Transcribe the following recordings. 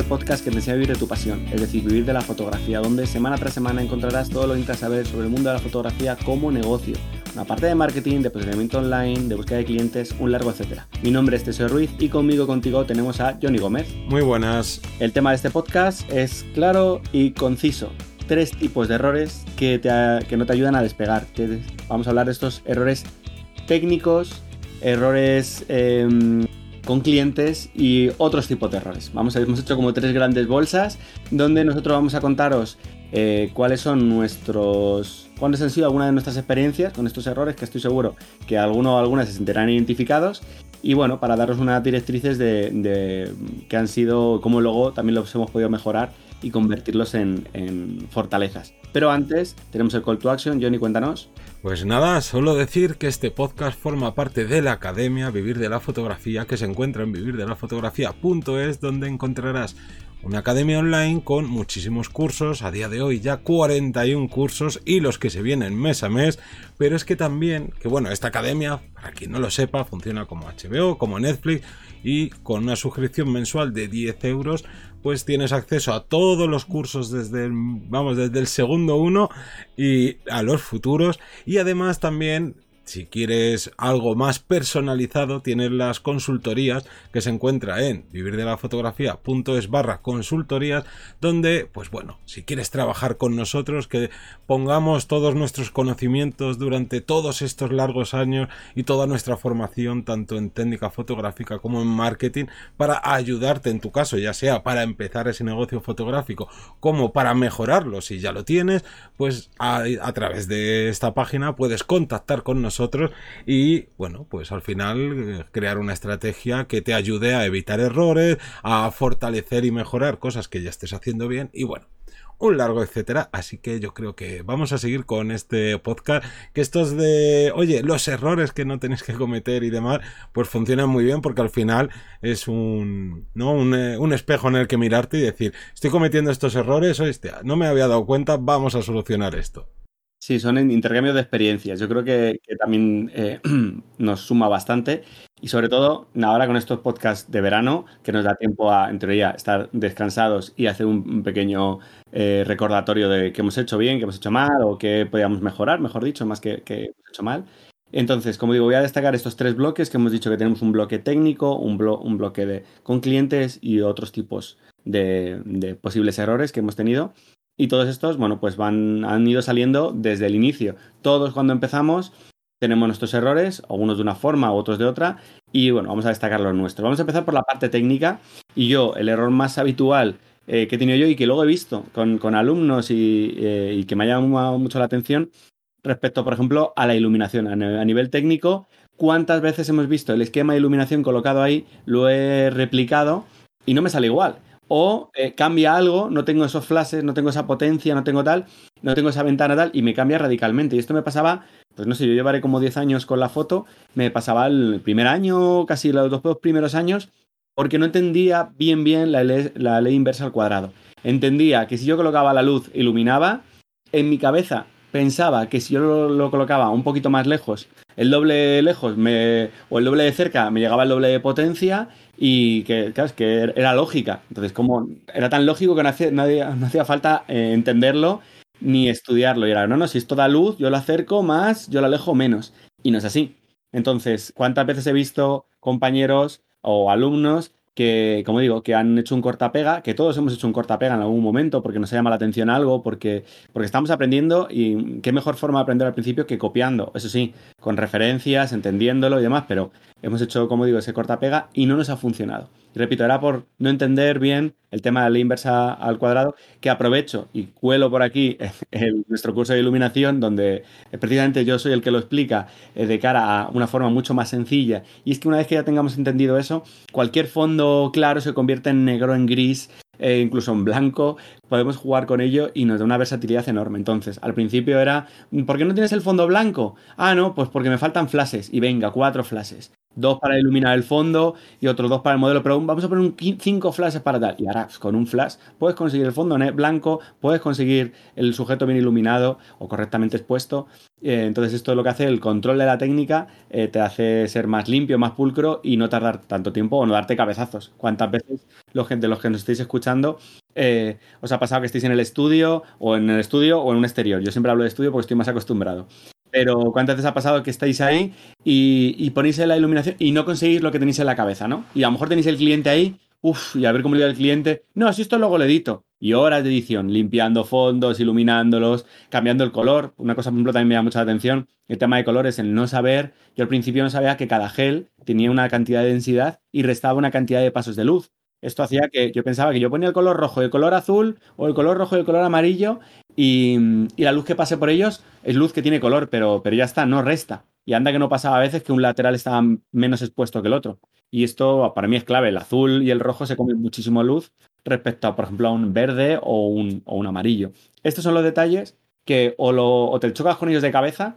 Al podcast que te enseña a vivir de tu pasión, es decir, vivir de la fotografía, donde semana tras semana encontrarás todo lo que necesitas saber sobre el mundo de la fotografía como negocio. Una parte de marketing, de posicionamiento online, de búsqueda de clientes, un largo etcétera. Mi nombre es Teseo Ruiz y conmigo contigo tenemos a Johnny Gómez. Muy buenas. El tema de este podcast es claro y conciso. Tres tipos de errores que, que no te ayudan a despegar. Vamos a hablar de estos errores técnicos, errores em, con clientes y otros tipos de errores. Vamos a, hemos hecho como tres grandes bolsas donde nosotros vamos a contaros eh, cuáles son nuestros, cuáles han sido algunas de nuestras experiencias con estos errores, que estoy seguro que algunos o algunas se sentirán identificados. Y bueno, para daros unas directrices de, de que han sido, cómo luego también los hemos podido mejorar y convertirlos en fortalezas. Pero antes tenemos el call to action. Johnny, cuéntanos. Pues nada, solo decir que este podcast forma parte de la Academia Vivir de la Fotografía que se encuentra en vivirdelafotografía.es donde encontrarás una academia online con muchísimos cursos, a día de hoy ya 41 cursos y los que se vienen mes a mes, pero es que también, que bueno, esta academia, para quien no lo sepa, funciona como HBO, como Netflix y con una suscripción mensual de 10 euros pues tienes acceso a todos los cursos desde el, vamos, desde el segundo uno y a los futuros y además también si quieres algo más personalizado, tienes las consultorías que se encuentra en vivirdelafotografía.es barra consultorías, donde, pues bueno, si quieres trabajar con nosotros, que pongamos todos nuestros conocimientos durante todos estos largos años y toda nuestra formación, tanto en técnica fotográfica como en marketing, para ayudarte en tu caso, ya sea para empezar ese negocio fotográfico como para mejorarlo, si ya lo tienes, pues a, a través de esta página puedes contactar con nosotros y bueno, pues al final eh, crear una estrategia que te ayude a evitar errores, a fortalecer y mejorar cosas que ya estés haciendo bien y bueno, un largo etcétera. Así que yo creo que vamos a seguir con este podcast. Que estos de, oye, los errores que no tenéis que cometer y demás, pues funcionan muy bien porque al final es un, ¿no? un, eh, un espejo en el que mirarte y decir, estoy cometiendo estos errores, oíste, no me había dado cuenta, vamos a solucionar esto. Sí, son intercambios de experiencias. Yo creo que, también eh, nos suma bastante. Y sobre todo, ahora con estos podcasts de verano, que nos da tiempo a, en teoría, estar descansados y hacer un, pequeño eh, recordatorio de qué hemos hecho bien, qué hemos hecho mal o qué podíamos mejorar, mejor dicho, más que, que hemos hecho mal. Entonces, como digo, voy a destacar estos tres bloques que hemos dicho que tenemos un bloque técnico, un, un bloque de, con clientes y otros tipos de posibles errores que hemos tenido. Y todos estos, bueno, pues van, han ido saliendo desde el inicio. Todos cuando empezamos tenemos nuestros errores, algunos de una forma, otros de otra, y bueno, vamos a destacar los nuestros. Vamos a empezar por la parte técnica, y yo, el error más habitual eh, que he tenido yo y que luego he visto con, alumnos eh, y, que me ha llamado mucho la atención, respecto, por ejemplo, a la iluminación. A, nivel técnico, ¿cuántas veces hemos visto el esquema de iluminación colocado ahí? Lo he replicado y no me sale igual o eh, cambia algo, no tengo esos flashes, no tengo esa potencia, no tengo tal, no tengo esa ventana tal, y me cambia radicalmente. Y esto me pasaba, pues no sé, yo llevaré como 10 años con la foto, me pasaba el primer año, casi los dos primeros años, porque no entendía bien bien la ley, la ley inversa al cuadrado. Entendía que si yo colocaba la luz, iluminaba, en mi cabeza pensaba que si yo lo, colocaba un poquito más lejos, el doble lejos me, o el doble de cerca me llegaba el doble de potencia y que, claro, que era lógica. Entonces, como era tan lógico que no hacía, falta eh, entenderlo ni estudiarlo. Y era, no, no, si esto da luz, yo lo acerco más, yo lo alejo menos. Y no es así. Entonces, ¿cuántas veces he visto compañeros o alumnos que, como digo, que han hecho un cortapega, que todos hemos hecho un cortapega en algún momento porque nos llama la atención algo, porque, porque estamos aprendiendo y qué mejor forma de aprender al principio que copiando, eso sí, con referencias, entendiéndolo y demás, pero hemos hecho, como digo, ese cortapega y no nos ha funcionado. Repito, era por no entender bien el tema de la inversa al cuadrado, que aprovecho y cuelo por aquí nuestro curso de iluminación, donde eh, precisamente yo soy el que lo explica eh, de cara a una forma mucho más sencilla. Y es que una vez que ya tengamos entendido eso, cualquier fondo claro se convierte en negro, en gris, e incluso en blanco, podemos jugar con ello y nos da una versatilidad enorme. Entonces, al principio era, ¿por qué no tienes el fondo blanco? Ah, no, pues porque me faltan flashes. Y venga, cuatro flashes. Dos para iluminar el fondo y otros dos para el modelo, pero vamos a poner un cinco flashes para tal. Y ahora pues, con un flash puedes conseguir el fondo blanco, puedes conseguir el sujeto bien iluminado o correctamente expuesto. Eh, entonces esto es lo que hace el control de la técnica, eh, te hace ser más limpio, más pulcro y no tardar tanto tiempo o no darte cabezazos. ¿Cuántas veces los de los que nos estáis escuchando eh, os ha pasado que estéis en el estudio o en el estudio o en un exterior? Yo siempre hablo de estudio porque estoy más acostumbrado. Pero ¿cuántas veces ha pasado que estáis ahí y, ponéis la iluminación y no conseguís lo que tenéis en la cabeza, ¿no? Y a lo mejor tenéis el cliente ahí, uff, y a ver cómo le el cliente. No, si esto luego lo edito. Y horas de edición, limpiando fondos, iluminándolos, cambiando el color. Una cosa, por ejemplo, también me da mucha atención, el tema de colores, el no saber. Yo al principio no sabía que cada gel tenía una cantidad de densidad y restaba una cantidad de pasos de luz. Esto hacía que yo pensaba que yo ponía el color rojo el color azul, o el color rojo y el color amarillo, y, la luz que pase por ellos es luz que tiene color, pero, pero ya está, no resta. Y anda que no pasaba a veces que un lateral estaba menos expuesto que el otro. Y esto para mí es clave. El azul y el rojo se comen muchísimo luz respecto a, por ejemplo, a un verde o un, o un amarillo. Estos son los detalles que o, lo, te chocas con ellos de cabeza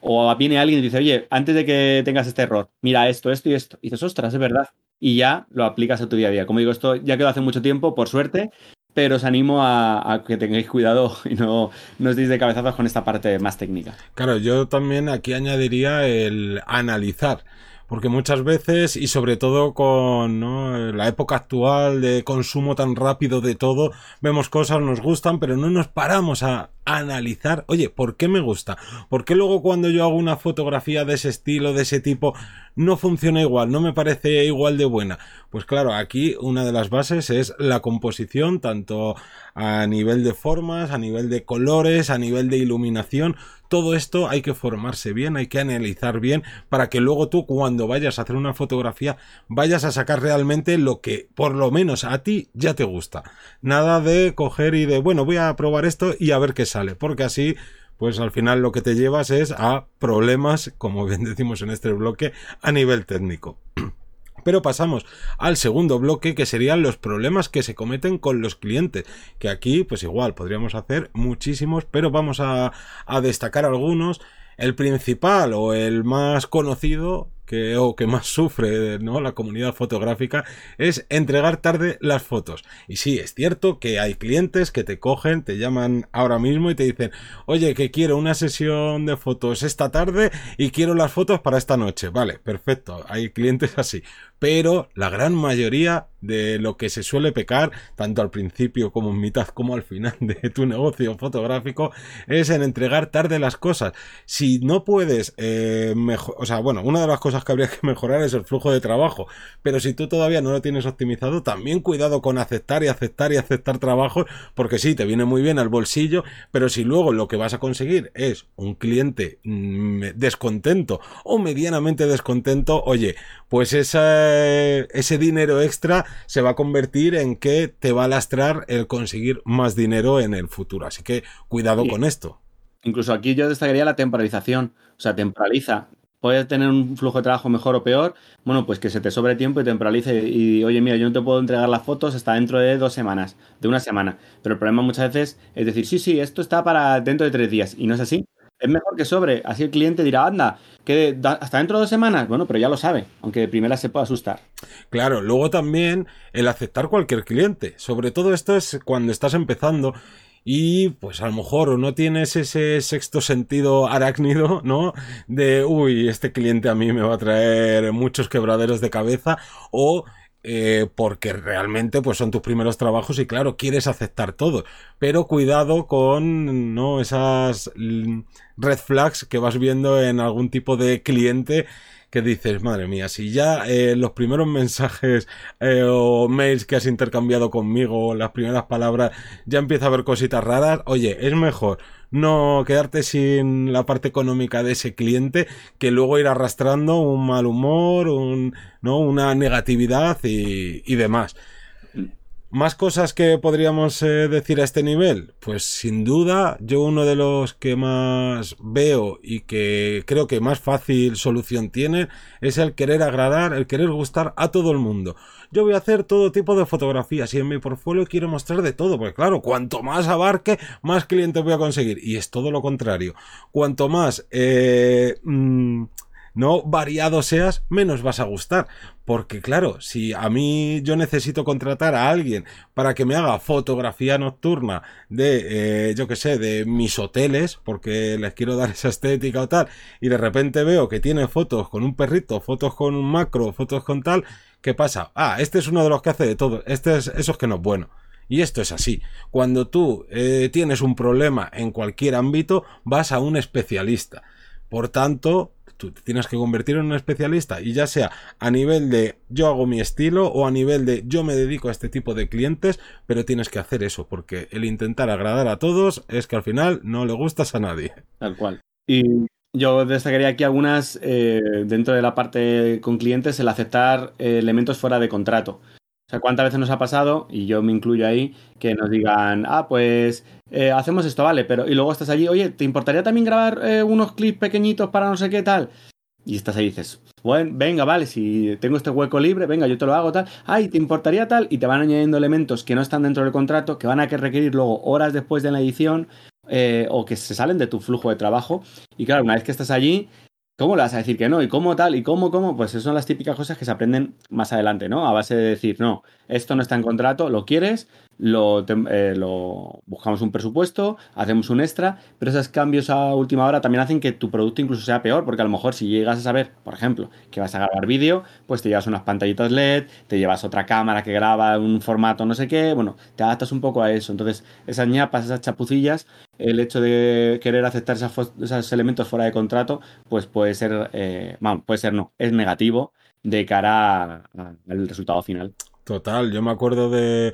o viene alguien y dice, oye, antes de que tengas este error, mira esto, esto y esto. Y dices, ostras, es verdad. Y ya lo aplicas a tu día a día. Como digo, esto ya quedó hace mucho tiempo, por suerte, pero os animo a, que tengáis cuidado y no, os deis de cabezazos con esta parte más técnica. Claro, yo también aquí añadiría el analizar. Porque muchas veces, y sobre todo con la época actual de consumo tan rápido de todo, vemos cosas, nos gustan, pero no nos paramos a analizar, oye, ¿por qué me gusta? ¿Por qué luego cuando yo hago una fotografía de ese estilo, de ese tipo, no funciona igual, no me parece igual de buena? Pues claro, aquí una de las bases es la composición, tanto a nivel de formas, a nivel de colores, a nivel de iluminación, todo esto hay que formarse bien, hay que analizar bien para que luego tú cuando vayas a hacer una fotografía vayas a sacar realmente lo que por lo menos a ti ya te gusta. Nada de coger y de, bueno, voy a probar esto y a ver qué sale, porque así pues al final lo que te llevas es a problemas, como bien decimos en este bloque, a nivel técnico. Pero pasamos al segundo bloque que serían los problemas que se cometen con los clientes. Que aquí, pues igual, podríamos hacer muchísimos, pero vamos a, a destacar algunos. El principal o el más conocido que, o que más sufre ¿no? la comunidad fotográfica es entregar tarde las fotos. Y sí, es cierto que hay clientes que te cogen, te llaman ahora mismo y te dicen, oye, que quiero una sesión de fotos esta tarde y quiero las fotos para esta noche. Vale, perfecto, hay clientes así. Pero la gran mayoría de lo que se suele pecar, tanto al principio como en mitad como al final de tu negocio fotográfico, es en entregar tarde las cosas. Si no puedes, eh, o sea, bueno, una de las cosas que habría que mejorar es el flujo de trabajo. Pero si tú todavía no lo tienes optimizado, también cuidado con aceptar y aceptar y aceptar trabajos, porque sí, te viene muy bien al bolsillo, pero si luego lo que vas a conseguir es un cliente mm, descontento o medianamente descontento, oye, pues ese, ese dinero extra se va a convertir en que te va a lastrar el conseguir más dinero en el futuro. Así que cuidado con esto. Incluso aquí yo destacaría la temporalización. O sea, temporaliza puedes tener un flujo de trabajo mejor o peor, bueno, pues que se te sobre tiempo y temporalice y, oye, mira, yo no te puedo entregar las fotos hasta dentro de dos semanas, de una semana. Pero el problema muchas veces es decir, sí, sí, esto está para dentro de tres días y no es así. Es mejor que sobre, así el cliente dirá, anda, que hasta dentro de dos semanas, bueno, pero ya lo sabe, aunque de primera se pueda asustar. Claro, luego también el aceptar cualquier cliente, sobre todo esto es cuando estás empezando y pues a lo mejor no tienes ese sexto sentido arácnido, ¿no? De, uy, este cliente a mí me va a traer muchos quebraderos de cabeza o eh, porque realmente pues son tus primeros trabajos y claro, quieres aceptar todo. Pero cuidado con ¿no? esas red flags que vas viendo en algún tipo de cliente que dices, madre mía, si ya eh, los primeros mensajes eh, o mails que has intercambiado conmigo, las primeras palabras, ya empieza a haber cositas raras, oye, es mejor no quedarte sin la parte económica de ese cliente que luego ir arrastrando un mal humor, un, ¿no? una negatividad y, y demás. ¿Más cosas que podríamos eh, decir a este nivel? Pues sin duda, yo uno de los que más veo y que creo que más fácil solución tiene es el querer agradar, el querer gustar a todo el mundo. Yo voy a hacer todo tipo de fotografías y en mi portfolio quiero mostrar de todo, porque claro, cuanto más abarque, más clientes voy a conseguir. Y es todo lo contrario. Cuanto más... Eh, mm, no variado seas, menos vas a gustar. Porque claro, si a mí yo necesito contratar a alguien para que me haga fotografía nocturna de, eh, yo que sé, de mis hoteles, porque les quiero dar esa estética o tal, y de repente veo que tiene fotos con un perrito, fotos con un macro, fotos con tal, ¿qué pasa? Ah, este es uno de los que hace de todo, este es, eso es que no es bueno. Y esto es así. Cuando tú eh, tienes un problema en cualquier ámbito, vas a un especialista. Por tanto, tienes que convertir en un especialista y ya sea a nivel de yo hago mi estilo o a nivel de yo me dedico a este tipo de clientes, pero tienes que hacer eso porque el intentar agradar a todos es que al final no le gustas a nadie. Tal cual. Y yo destacaría aquí algunas eh, dentro de la parte con clientes, el aceptar eh, elementos fuera de contrato sea, ¿cuántas veces nos ha pasado, y yo me incluyo ahí, que nos digan, ah, pues eh, hacemos esto, vale, pero y luego estás allí, oye, ¿te importaría también grabar eh, unos clips pequeñitos para no sé qué tal? Y estás ahí y dices, bueno, venga, vale, si tengo este hueco libre, venga, yo te lo hago tal. Ay, ¿te importaría tal? Y te van añadiendo elementos que no están dentro del contrato, que van a requerir luego horas después de la edición eh, o que se salen de tu flujo de trabajo. Y claro, una vez que estás allí, ¿Cómo le vas a decir que no? ¿Y cómo tal? ¿Y cómo, cómo? Pues esas son las típicas cosas que se aprenden más adelante, ¿no? A base de decir, no, esto no está en contrato, lo quieres, lo, eh, lo, buscamos un presupuesto, hacemos un extra, pero esos cambios a última hora también hacen que tu producto incluso sea peor, porque a lo mejor si llegas a saber, por ejemplo, que vas a grabar vídeo, pues te llevas unas pantallitas LED, te llevas otra cámara que graba un formato no sé qué, bueno, te adaptas un poco a eso. Entonces, esas ñapas, esas chapucillas, el hecho de querer aceptar esos elementos fuera de contrato, pues puede ser, eh, puede ser no, es negativo de cara al resultado final. Total, yo me acuerdo de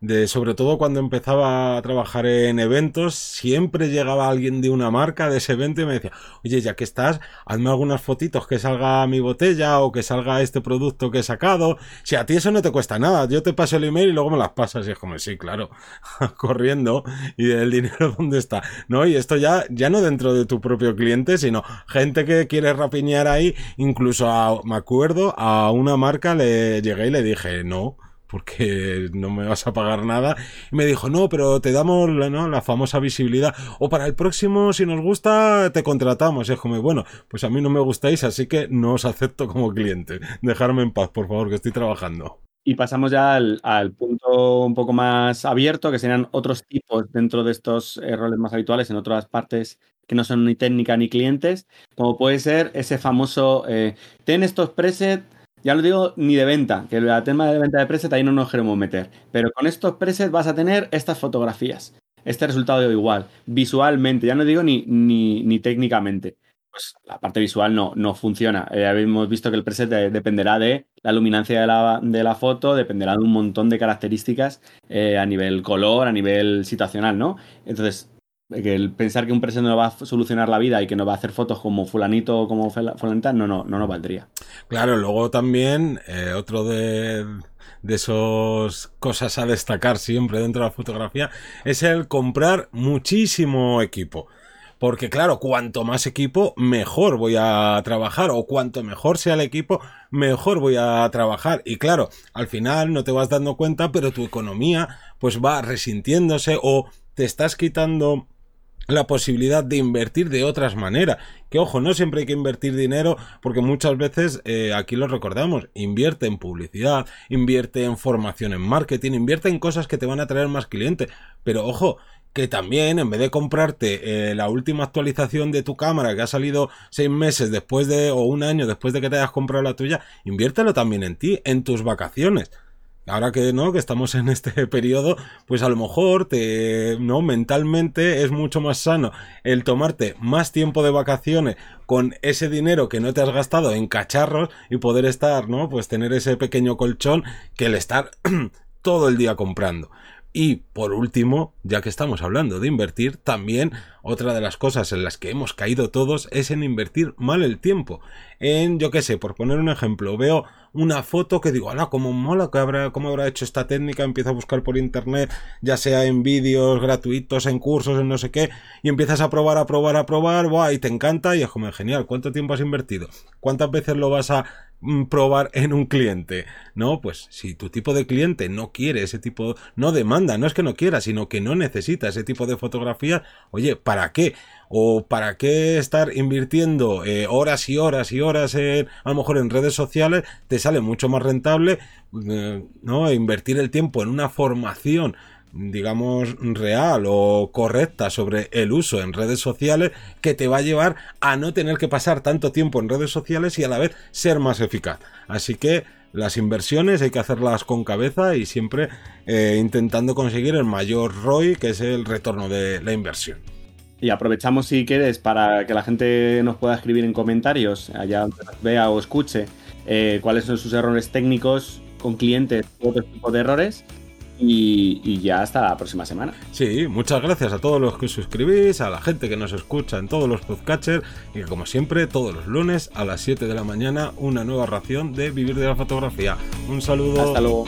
de sobre todo cuando empezaba a trabajar en eventos, siempre llegaba alguien de una marca de ese evento y me decía, oye, ya que estás, hazme algunas fotitos que salga mi botella o que salga este producto que he sacado. Si a ti eso no te cuesta nada, yo te paso el email y luego me las pasas y es como, sí, claro, corriendo y el dinero dónde está. No, y esto ya, ya no dentro de tu propio cliente, sino gente que quiere rapiñar ahí, incluso a, me acuerdo, a una marca le llegué y le dije, no, porque no me vas a pagar nada. Me dijo, no, pero te damos la famosa visibilidad. O para el próximo, si nos gusta, te contratamos. Y es como, bueno, pues a mí no me gustáis, así que no os acepto como cliente. Dejarme en paz, por favor, que estoy trabajando. Y pasamos ya al, punto un poco más abierto, que serían otros tipos dentro de estos eh, roles más habituales en otras partes que no son ni técnica ni clientes, como puede ser ese famoso, eh, ten estos presets ya no digo ni de venta, que el tema de venta de preset ahí no nos queremos meter. Pero con estos presets vas a tener estas fotografías. Este resultado igual, visualmente, ya no digo ni, ni, técnicamente. Pues la parte visual no, no funciona. Eh, hemos visto que el preset dependerá de la luminancia de la, de la, foto, dependerá de un montón de características eh, a nivel color, a nivel situacional, ¿no? Entonces, el pensar que un presente no va a solucionar la vida y que no va a hacer fotos como fulanito o como fulanita, no, no, no nos valdría. Claro, luego también eh, otro de, de esas cosas a destacar siempre dentro de la fotografía es el comprar muchísimo equipo. Porque claro, cuanto más equipo, mejor voy a trabajar. O cuanto mejor sea el equipo, mejor voy a trabajar. Y claro, al final no te vas dando cuenta, pero tu economía pues va resintiéndose o te estás quitando la posibilidad de invertir de otras maneras. Que ojo, no siempre hay que invertir dinero porque muchas veces eh, aquí lo recordamos, invierte en publicidad, invierte en formación en marketing, invierte en cosas que te van a traer más clientes. Pero ojo, que también en vez de comprarte eh, la última actualización de tu cámara que ha salido seis meses después de o un año después de que te hayas comprado la tuya, inviértelo también en ti, en tus vacaciones ahora que no, que estamos en este periodo, pues a lo mejor te, no, mentalmente es mucho más sano el tomarte más tiempo de vacaciones con ese dinero que no te has gastado en cacharros y poder estar, ¿no? Pues tener ese pequeño colchón que el estar todo el día comprando. Y por último, ya que estamos hablando de invertir, también otra de las cosas en las que hemos caído todos es en invertir mal el tiempo. En, yo qué sé, por poner un ejemplo, veo una foto que digo, ala, cómo mola, que habrá, cómo habrá hecho esta técnica, empiezo a buscar por internet, ya sea en vídeos gratuitos, en cursos, en no sé qué, y empiezas a probar, a probar, a probar, buah, y te encanta, y es como genial, ¿cuánto tiempo has invertido? ¿Cuántas veces lo vas a mm, probar en un cliente. No, pues si tu tipo de cliente no quiere ese tipo, no demanda, no es que no quiera, sino que no necesita ese tipo de fotografía, oye, ¿para qué? O para qué estar invirtiendo eh, horas y horas y horas en, a lo mejor en redes sociales, te sale mucho más rentable, eh, ¿no? Invertir el tiempo en una formación digamos, real o correcta sobre el uso en redes sociales que te va a llevar a no tener que pasar tanto tiempo en redes sociales y a la vez ser más eficaz. Así que las inversiones hay que hacerlas con cabeza y siempre eh, intentando conseguir el mayor ROI, que es el retorno de la inversión. Y aprovechamos, si quieres, para que la gente nos pueda escribir en comentarios, allá donde nos vea o escuche, eh, cuáles son sus errores técnicos con clientes u otro tipo de errores. Y, ya hasta la próxima semana. Sí, muchas gracias a todos los que suscribís, a la gente que nos escucha en todos los podcatchers y como siempre, todos los lunes a las 7 de la mañana, una nueva ración de Vivir de la Fotografía. Un saludo. Hasta luego.